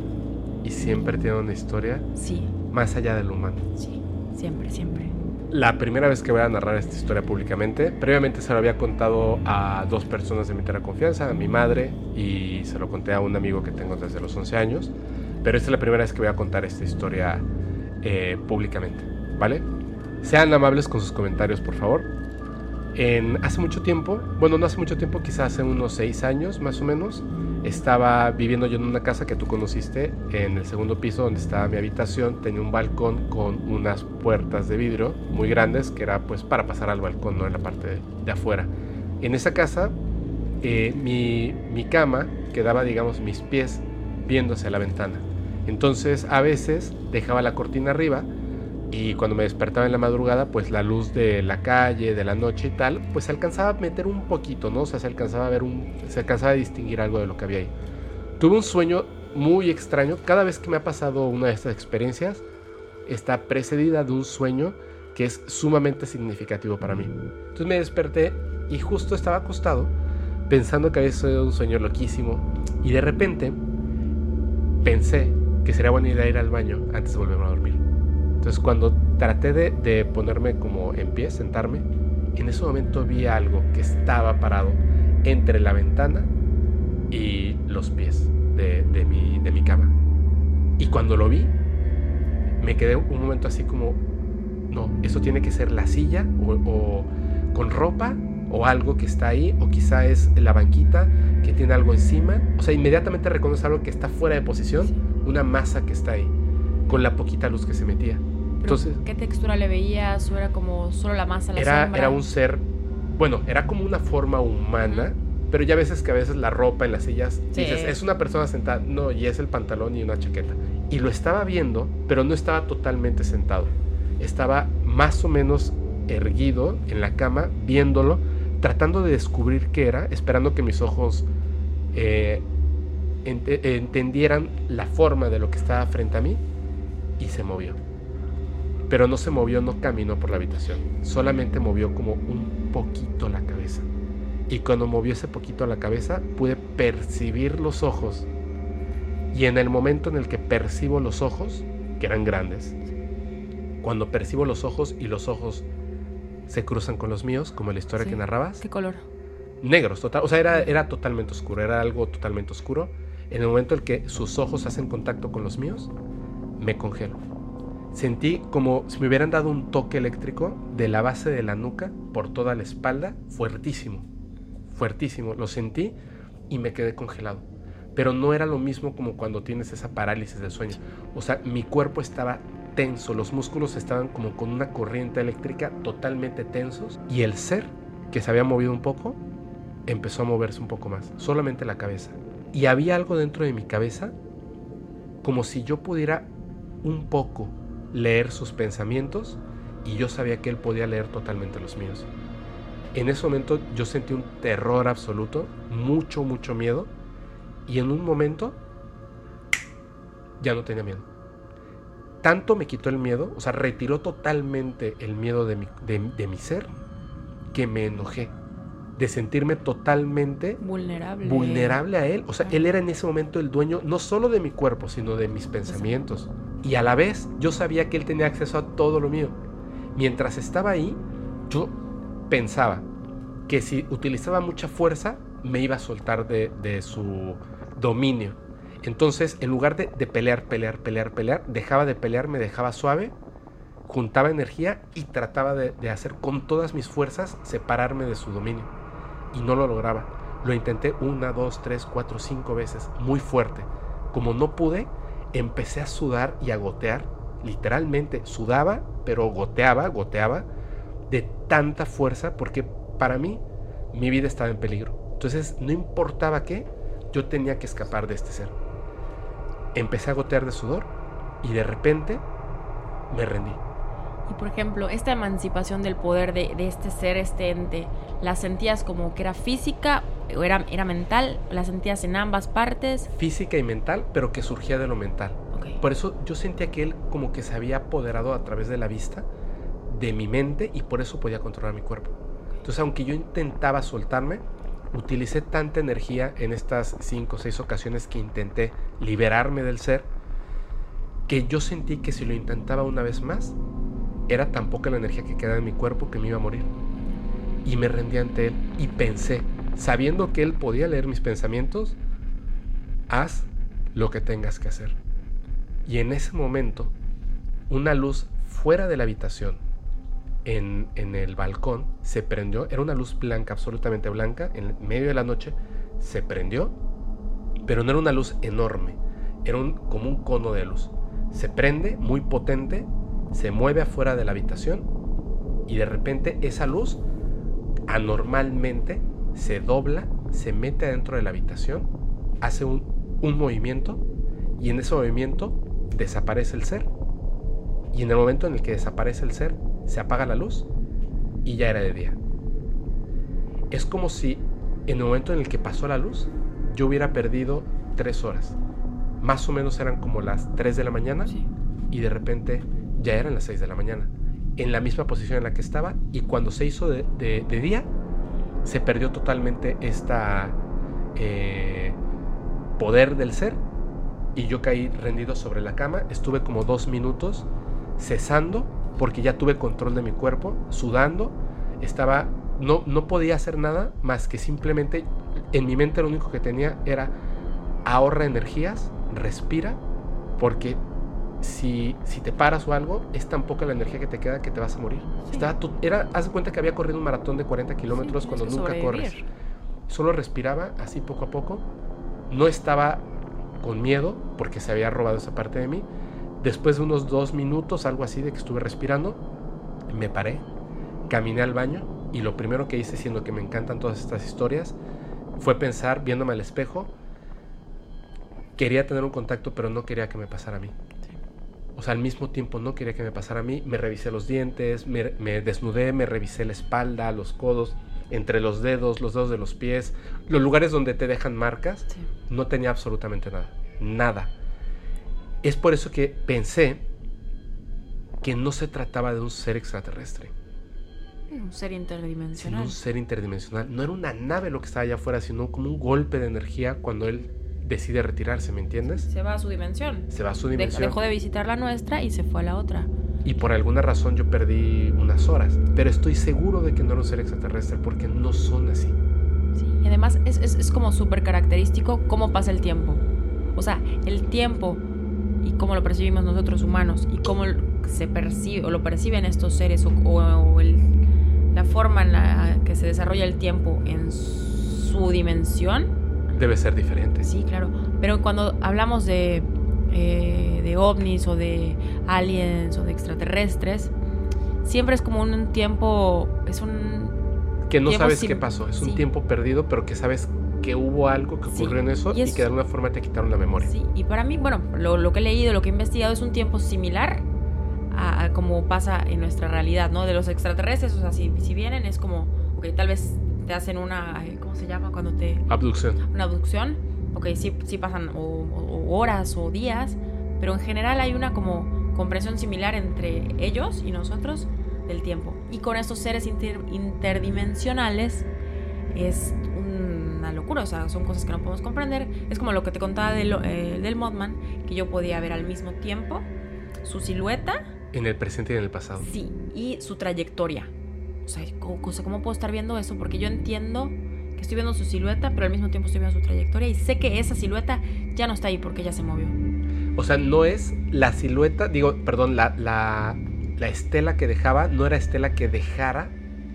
Y siempre tienen una historia. Sí. Más allá del humano. Sí, siempre, siempre. La primera vez que voy a narrar esta historia públicamente, previamente se lo había contado a dos personas de mi entera confianza, a mi madre y se lo conté a un amigo que tengo desde los 11 años, pero esta es la primera vez que voy a contar esta historia eh, públicamente, ¿vale? Sean amables con sus comentarios, por favor hace mucho tiempo, bueno, no hace mucho tiempo, quizás hace unos seis años más o menos, estaba viviendo yo en una casa que tú conociste, en el segundo piso donde estaba mi habitación, tenía un balcón con unas puertas de vidrio muy grandes, que era pues para pasar al balcón, no en la parte de, afuera. En esa casa, eh, mi, mi cama quedaba, digamos, mis pies viéndose a la ventana. Entonces a veces dejaba la cortina arriba y cuando me despertaba en la madrugada, pues la luz de la calle, de la noche y tal, pues se alcanzaba a meter un poquito, ¿no? O sea, se alcanzaba a ver un, se alcanzaba a distinguir algo de lo que había ahí. Tuve un sueño muy extraño. Cada vez que me ha pasado una de estas experiencias, está precedida de un sueño que es sumamente significativo para mí. Entonces me desperté y justo estaba acostado pensando que había sido un sueño loquísimo y de repente pensé que sería buena idea ir al baño antes de volverme a dormir. Entonces cuando traté de, ponerme como en pie, sentarme, en ese momento vi algo que estaba parado entre la ventana y los pies de, mi, de mi cama. Y cuando lo vi, me quedé un momento así como, no, eso tiene que ser la silla o, con ropa o algo que está ahí, o quizá es la banquita que tiene algo encima. O sea, inmediatamente reconoce algo que está fuera de posición, una masa que está ahí, con la poquita luz que se metía. ¿Qué textura le veías? ¿O era como solo la masa, la era, Era un ser, bueno, era como una forma humana, pero ya veces que a veces la ropa en las sillas, dices, es una persona sentada, no, y es el pantalón y una chaqueta. Y lo estaba viendo, pero no estaba totalmente sentado. Estaba más o menos erguido en la cama, viéndolo, tratando de descubrir qué era, esperando que mis ojos eh, entendieran la forma de lo que estaba frente a mí, y se movió pero no se movió, no caminó por la habitación, solamente movió como un poquito la cabeza. Y cuando movió ese poquito la cabeza, pude percibir los ojos. Y en el momento en el que percibo los ojos, que eran grandes, cuando percibo los ojos y los ojos se cruzan con los míos, como la historia que narrabas. ¿Qué color? Negros, total, o sea, era, era totalmente oscuro, era algo totalmente oscuro. En el momento en el que sus ojos hacen contacto con los míos, me congelo Sentí como si me hubieran dado un toque eléctrico de la base de la nuca por toda la espalda, fuertísimo, fuertísimo. Lo sentí y me quedé congelado. Pero no era lo mismo como cuando tienes esa parálisis del sueño. O sea, mi cuerpo estaba tenso, los músculos estaban como con una corriente eléctrica totalmente tensos y el ser que se había movido un poco empezó a moverse un poco más, solamente la cabeza. Y había algo dentro de mi cabeza como si yo pudiera un poco leer sus pensamientos y yo sabía que él podía leer totalmente los míos. En ese momento yo sentí un terror absoluto, mucho, mucho miedo. Y en un momento ya no tenía miedo. Tanto me quitó el miedo, o sea, retiró totalmente el miedo de mi, de, mi ser, que me enojé. De sentirme totalmente vulnerable. vulnerable a él. O sea, él era en ese momento el dueño no solo de mi cuerpo, sino de mis pensamientos. Y a la vez yo sabía que él tenía acceso a todo lo mío. Mientras estaba ahí, yo pensaba que si utilizaba mucha fuerza, me iba a soltar de, su dominio. Entonces, en lugar de, pelear, pelear, pelear, pelear, dejaba de pelear, me dejaba suave, juntaba energía y trataba de, de hacer con todas mis fuerzas separarme de su dominio. Y no lo lograba. Lo intenté una, dos, tres, cuatro, cinco veces, muy fuerte. Como no pude, empecé a sudar y a gotear. Literalmente sudaba, pero goteaba, goteaba de tanta fuerza porque para mí mi vida estaba en peligro. Entonces no importaba qué, yo tenía que escapar de este ser. Empecé a gotear de sudor y de repente me rendí. Y por ejemplo, esta emancipación del poder de, este ser, este ente, ¿la sentías como que era física o era, era mental? ¿La sentías en ambas partes? Física y mental, pero que surgía de lo mental. Por eso yo sentía que él como que se había apoderado a través de la vista de mi mente y por eso podía controlar mi cuerpo. Entonces, aunque yo intentaba soltarme, utilicé tanta energía en estas cinco o seis ocasiones que intenté liberarme del ser, que yo sentí que si lo intentaba una vez más, era tan poca la energía que quedaba en mi cuerpo que me iba a morir. Y me rendí ante él y pensé, sabiendo que él podía leer mis pensamientos, haz lo que tengas que hacer. Y en ese momento, una luz fuera de la habitación, en, el balcón se prendió, era una luz blanca, absolutamente blanca, en medio de la noche se prendió, pero no era una luz enorme, era un, como un cono de luz. Se prende, muy potente, se mueve afuera de la habitación y de repente esa luz anormalmente se dobla, se mete adentro de la habitación, hace un, un movimiento y en ese movimiento desaparece el ser. Y en el momento en el que desaparece el ser, se apaga la luz y ya era de día. Es como si en el momento en el que pasó la luz, yo hubiera perdido tres horas. Más o menos eran como las 3 de la mañana y de repente ya eran las 6 de la mañana. En la misma posición en la que estaba y cuando se hizo de, día, se perdió totalmente esta eh, poder del ser y yo caí rendido sobre la cama. Estuve como dos minutos cesando porque ya tuve control de mi cuerpo, sudando, estaba, no, no podía hacer nada más que simplemente, en mi mente lo único que tenía era ahorra energías, respira, porque si, si te paras o algo, es tan poca la energía que te queda que te vas a morir. Estaba, era, haz de cuenta que había corrido un maratón de 40 kilómetros cuando nunca corres. Solo respiraba así poco a poco. No estaba con miedo porque se había robado esa parte de mí Después de unos dos minutos, algo así de que estuve respirando, me paré, caminé al baño y lo primero que hice, siendo que me encantan todas estas historias, fue pensar, viéndome al espejo, quería tener un contacto, pero no quería que me pasara a mí. O sea, al mismo tiempo no quería que me pasara a mí. Me revisé los dientes, me, desnudé, me revisé la espalda, los codos, entre los dedos, los dedos de los pies, los lugares donde te dejan marcas. No tenía absolutamente nada. Nada. Es por eso que pensé que no se trataba de un ser extraterrestre. Un ser interdimensional. un ser interdimensional. No era una nave lo que estaba allá afuera, sino como un golpe de energía cuando él decide retirarse, ¿me entiendes? Se va a su dimensión. Se va a su dimensión. Dejó de visitar la nuestra y se fue a la otra. Y por alguna razón yo perdí unas horas. Pero estoy seguro de que no era un ser extraterrestre porque no son así. Sí, y además es, es, es como súper característico cómo pasa el tiempo. O sea, el tiempo y cómo lo percibimos nosotros humanos y cómo se percibe o lo perciben estos seres o, la forma en la que se desarrolla el tiempo en su dimensión. Debe ser diferente. Sí, claro. Pero cuando hablamos de, eh, de ovnis o de aliens o de extraterrestres, siempre es como un tiempo, es un... Que no sabes qué pasó, es un tiempo perdido, pero que sabes que hubo algo que ocurrió en eso y, que de alguna forma te quitaron la memoria. Sí, y para mí, bueno, lo, que he leído, lo que he investigado es un tiempo similar a, como pasa en nuestra realidad, ¿no? De los extraterrestres, o sea, si, si vienen es como, ok, tal vez te hacen una, ¿cómo se llama? Cuando te... Abducción. Una abducción. Ok, sí, sí pasan o, o horas o días, pero en general hay una como comprensión similar entre ellos y nosotros del tiempo. Y con estos seres inter- interdimensionales es una locura, o sea, son cosas que no podemos comprender. Es como lo que te contaba del, eh, del Mothman, que yo podía ver al mismo tiempo su silueta, En el presente y en el pasado. sí, y su trayectoria. O sea, ¿cómo, o sea, ¿cómo puedo estar viendo eso? Porque yo entiendo que estoy viendo su silueta, pero al mismo tiempo estoy viendo su trayectoria y sé que esa silueta ya no está ahí porque ya se movió. O sea, no es la silueta, digo, perdón, la, la, la estela que dejaba no era estela que dejara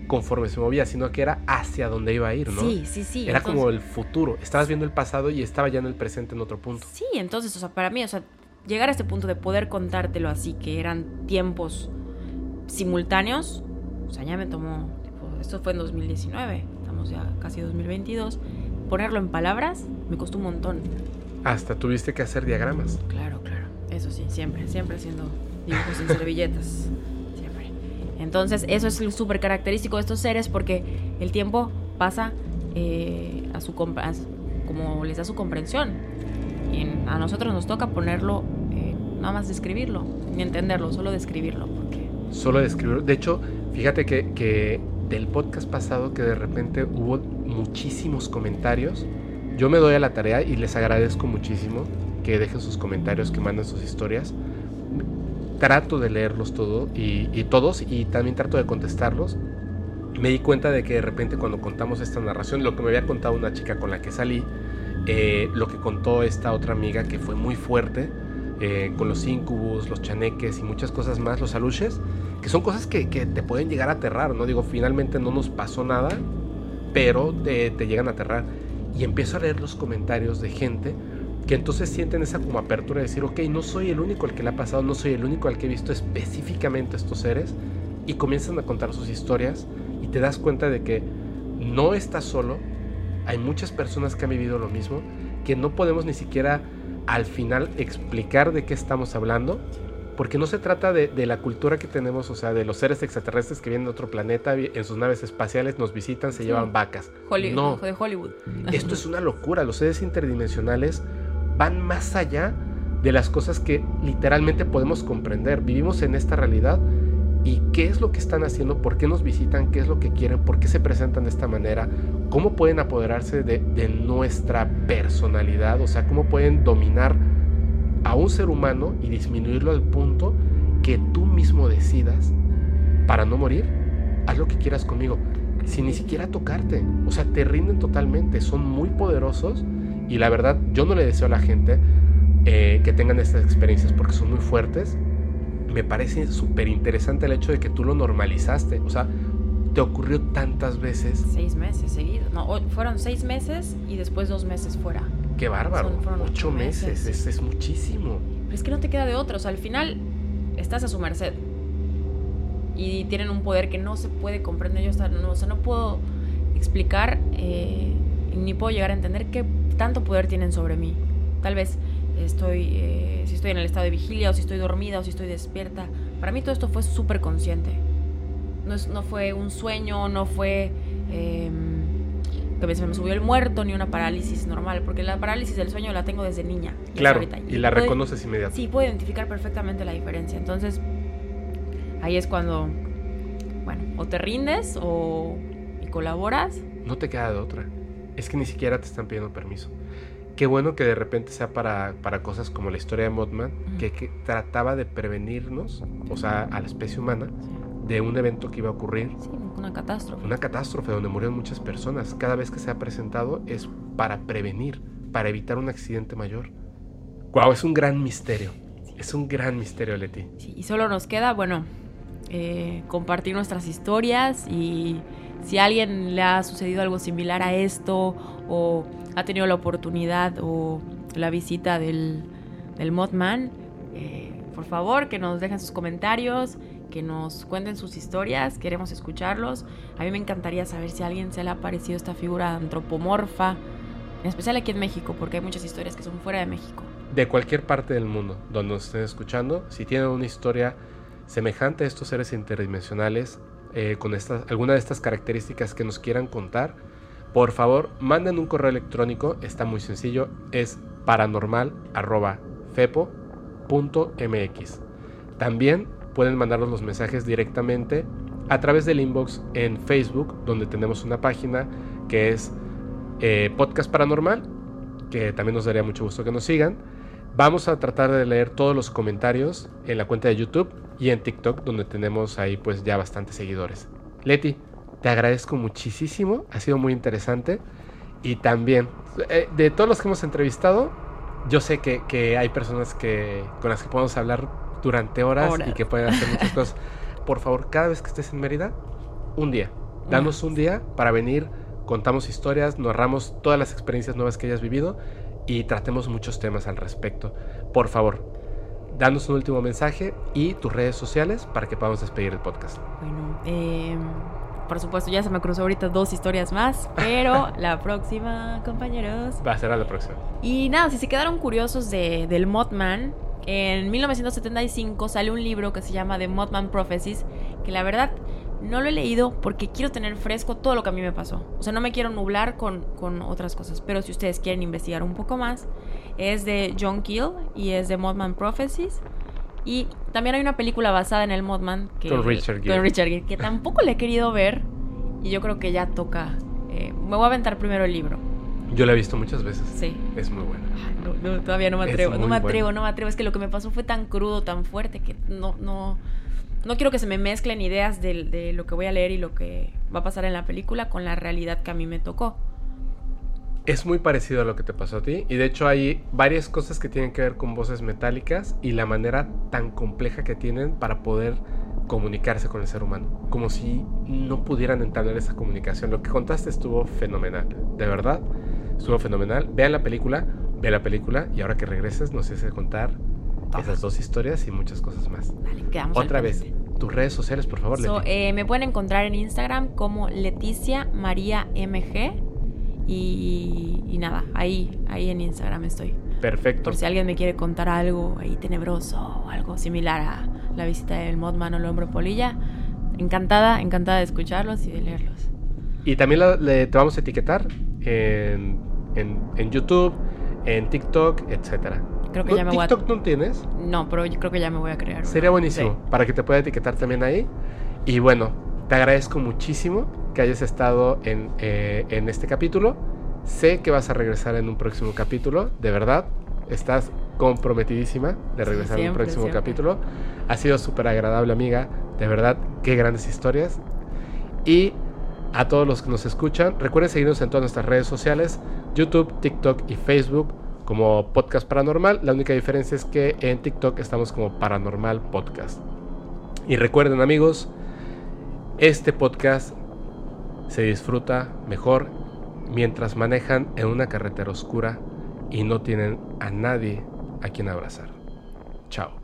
conforme se movía, sino que era hacia donde iba a ir, ¿no? Sí, sí, sí. Era entonces- como el futuro. Estabas viendo el pasado y estaba ya en el presente en otro punto. Sí, entonces, o sea, para mí, o sea, llegar a este punto de poder contártelo así, que eran tiempos simultáneos, o sea, ya me tomó, tipo, esto fue en 2019, estamos ya casi 2022, ponerlo en palabras me costó un montón. Hasta tuviste que hacer diagramas. Claro, claro, eso sí, siempre, siempre haciendo dibujos en servilletas, siempre. Entonces, eso es súper característico de estos seres porque el tiempo pasa eh, a su a como les da su comprensión. Y en- a nosotros nos toca ponerlo, eh, nada más describirlo, ni entenderlo, solo describirlo. Porque Solo describir. De hecho, fíjate que, que del podcast pasado que de repente hubo muchísimos comentarios. Yo me doy a la tarea y les agradezco muchísimo que dejen sus comentarios, que manden sus historias. Trato de leerlos todo y, todos y también trato de contestarlos. Me di cuenta de que de repente cuando contamos esta narración, lo que me había contado una chica con la que salí, eh, lo que contó esta otra amiga que fue muy fuerte, eh, con los incubus, los chaneques y muchas cosas más, los aluches, que son cosas que, te pueden llegar a aterrar, ¿no? Digo, finalmente no nos pasó nada, pero te, te llegan a aterrar. Y empiezo a leer los comentarios de gente que entonces sienten esa como apertura de decir, ok, no soy el único al que le ha pasado, no soy el único al que he visto específicamente estos seres, y comienzan a contar sus historias y te das cuenta de que no estás solo, hay muchas personas que han vivido lo mismo, que no podemos ni siquiera al final explicar de qué estamos hablando, porque no se trata de, de la cultura que tenemos, o sea, de los seres extraterrestres que vienen de otro planeta en sus naves espaciales, nos visitan, se Sí. llevan vacas. No, de Hollywood. esto es una locura. Los seres interdimensionales van más allá de las cosas que literalmente podemos comprender. Vivimos en esta realidad y qué es lo que están haciendo, por qué nos visitan, qué es lo que quieren, por qué se presentan de esta manera, cómo pueden apoderarse de, nuestra personalidad, o sea, cómo pueden dominar a un ser humano y disminuirlo al punto que tú mismo decidas para no morir, haz lo que quieras conmigo, sin ni siquiera tocarte. O sea, te rinden totalmente, son muy poderosos y la verdad yo no le deseo a la gente eh, que tengan estas experiencias porque son muy fuertes. Me parece súper interesante el hecho de que tú lo normalizaste, o sea, te ocurrió tantas veces. Seis meses seguidos. No, fueron seis meses y después dos meses fuera. Qué bárbaro, Son- fueron ocho ocho meses, meses. Es, es muchísimo. Pero es que no te queda de otro. O sea, al final estás a su merced. Y tienen un poder que no se puede comprender. Yo hasta no, o sea, no puedo explicar eh, ni puedo llegar a entender qué tanto poder tienen sobre mí. Tal vez estoy, eh, si estoy en el estado de vigilia o si estoy dormida o si estoy despierta. Para mí todo esto fue súper consciente. No, es- no fue un sueño, no fue eh, que se me subió el muerto ni una parálisis normal. Porque la parálisis del sueño la tengo desde niña. y Claro, ahorita. y la puede- reconoces inmediatamente. Sí, puedo identificar perfectamente la diferencia. Entonces, ahí es cuando, bueno, o te rindes o y colaboras. No te queda de otra. Es que ni siquiera te están pidiendo permiso. Qué bueno que de repente sea para, para cosas como la historia de Mothman, que, que trataba de prevenirnos, o sea, a la especie humana, de un evento que iba a ocurrir, Sí, una catástrofe. una catástrofe donde murieron muchas personas. Cada vez que se ha presentado es para prevenir, para evitar un accidente mayor. Wow, es un gran misterio. Es un gran misterio, Leti. Sí, y solo nos queda, bueno, eh, compartir nuestras historias y si a alguien le ha sucedido algo similar a esto o ha tenido la oportunidad o la visita del, del Mothman, eh, por favor que nos dejen sus comentarios, que nos cuenten sus historias, queremos escucharlos. A mí me encantaría saber si a alguien se le ha parecido esta figura antropomorfa, en especial aquí en México, porque hay muchas historias que son fuera de México. de cualquier parte del mundo donde nos estén escuchando, si tienen una historia semejante a estos seres interdimensionales, eh, con estas, alguna de estas características que nos quieran contar, por favor, manden un correo electrónico, está muy sencillo, es paranormal.fepo.mx. También pueden mandarnos los mensajes directamente a través del inbox en Facebook, donde tenemos una página que es eh, Podcast Paranormal, que también nos daría mucho gusto que nos sigan. Vamos a tratar de leer todos los comentarios en la cuenta de YouTube y en TikTok, donde tenemos ahí pues ya bastantes seguidores. Leti, te agradezco muchísimo, ha sido muy interesante. Y también, eh, de todos los que hemos entrevistado, yo sé que, hay personas que, con las que podemos hablar durante horas, y que pueden hacer muchas cosas. Por favor, cada vez que estés en Mérida, un día. Danos un día para venir, contamos historias, narramos todas las experiencias nuevas que hayas vivido y tratemos muchos temas al respecto. Por favor, danos un último mensaje y tus redes sociales para que podamos despedir el podcast. Bueno, eh por supuesto, ya se me cruzó ahorita dos historias más, pero la próxima, compañeros. Va a ser a la próxima. Y nada, si se quedaron curiosos de, del Mothman, en 1975 sale un libro que se llama The Mothman Prophecies, que la verdad no lo he leído porque quiero tener fresco todo lo que a mí me pasó. O sea, no me quiero nublar con, con otras cosas. Pero si ustedes quieren investigar un poco más, es de John Keel y es de Mothman Prophecies. Y también hay una película basada en el Modman que, con Richard Gere. que tampoco le he querido ver. Y yo creo que ya toca. Eh, me voy a aventar primero el libro. Yo la he visto muchas veces. Sí. Es muy buena. no, todavía no me atrevo. No me atrevo, no me atrevo. Es que lo que me pasó fue tan crudo, tan fuerte que no, no, no quiero que se me mezclen ideas de, lo que voy a leer y lo que va a pasar en la película con la realidad que a mí me tocó es muy parecido a lo que te pasó a ti. Y de hecho hay varias cosas que tienen que ver con voces metálicas y la manera tan compleja que tienen para poder comunicarse con el ser humano. Como si no pudieran entablar esa comunicación. Lo que contaste estuvo fenomenal. De verdad, estuvo fenomenal. Vean la película, ve la película y ahora que regreses nos hace contar esas dos historias y muchas cosas más. Otra vez, tus redes sociales, por favor. Eh, me pueden encontrar en Instagram como Leticia María MG y, nada, ahí, ahí en Instagram estoy. Perfecto. Por si alguien me quiere contar algo ahí tenebroso o algo similar a la visita del Modman o el Hombro Polilla, encantada, encantada de escucharlos y de leerlos. Y también le, te vamos a etiquetar en, en, YouTube, en TikTok, etcétera. Creo que ya me ¿TikTok no tienes? No, pero yo creo que ya me voy a crear. Sería buenísimo para que te pueda etiquetar también ahí. Y bueno, te agradezco muchísimo que hayas estado eh, en, este capítulo. Sé que vas a regresar en un próximo capítulo, de verdad. Estás comprometidísima de regresar en un próximo capítulo. Ha sido súper agradable, amiga. De verdad, qué grandes historias. Y a todos los que nos escuchan, recuerden seguirnos en todas nuestras redes sociales, YouTube, TikTok y Facebook como Podcast Paranormal. La única diferencia es que en TikTok estamos como Paranormal Podcast. Y recuerden amigos, este podcast se disfruta mejor mientras manejan en una carretera oscura y no tienen a nadie a quien abrazar. Chao.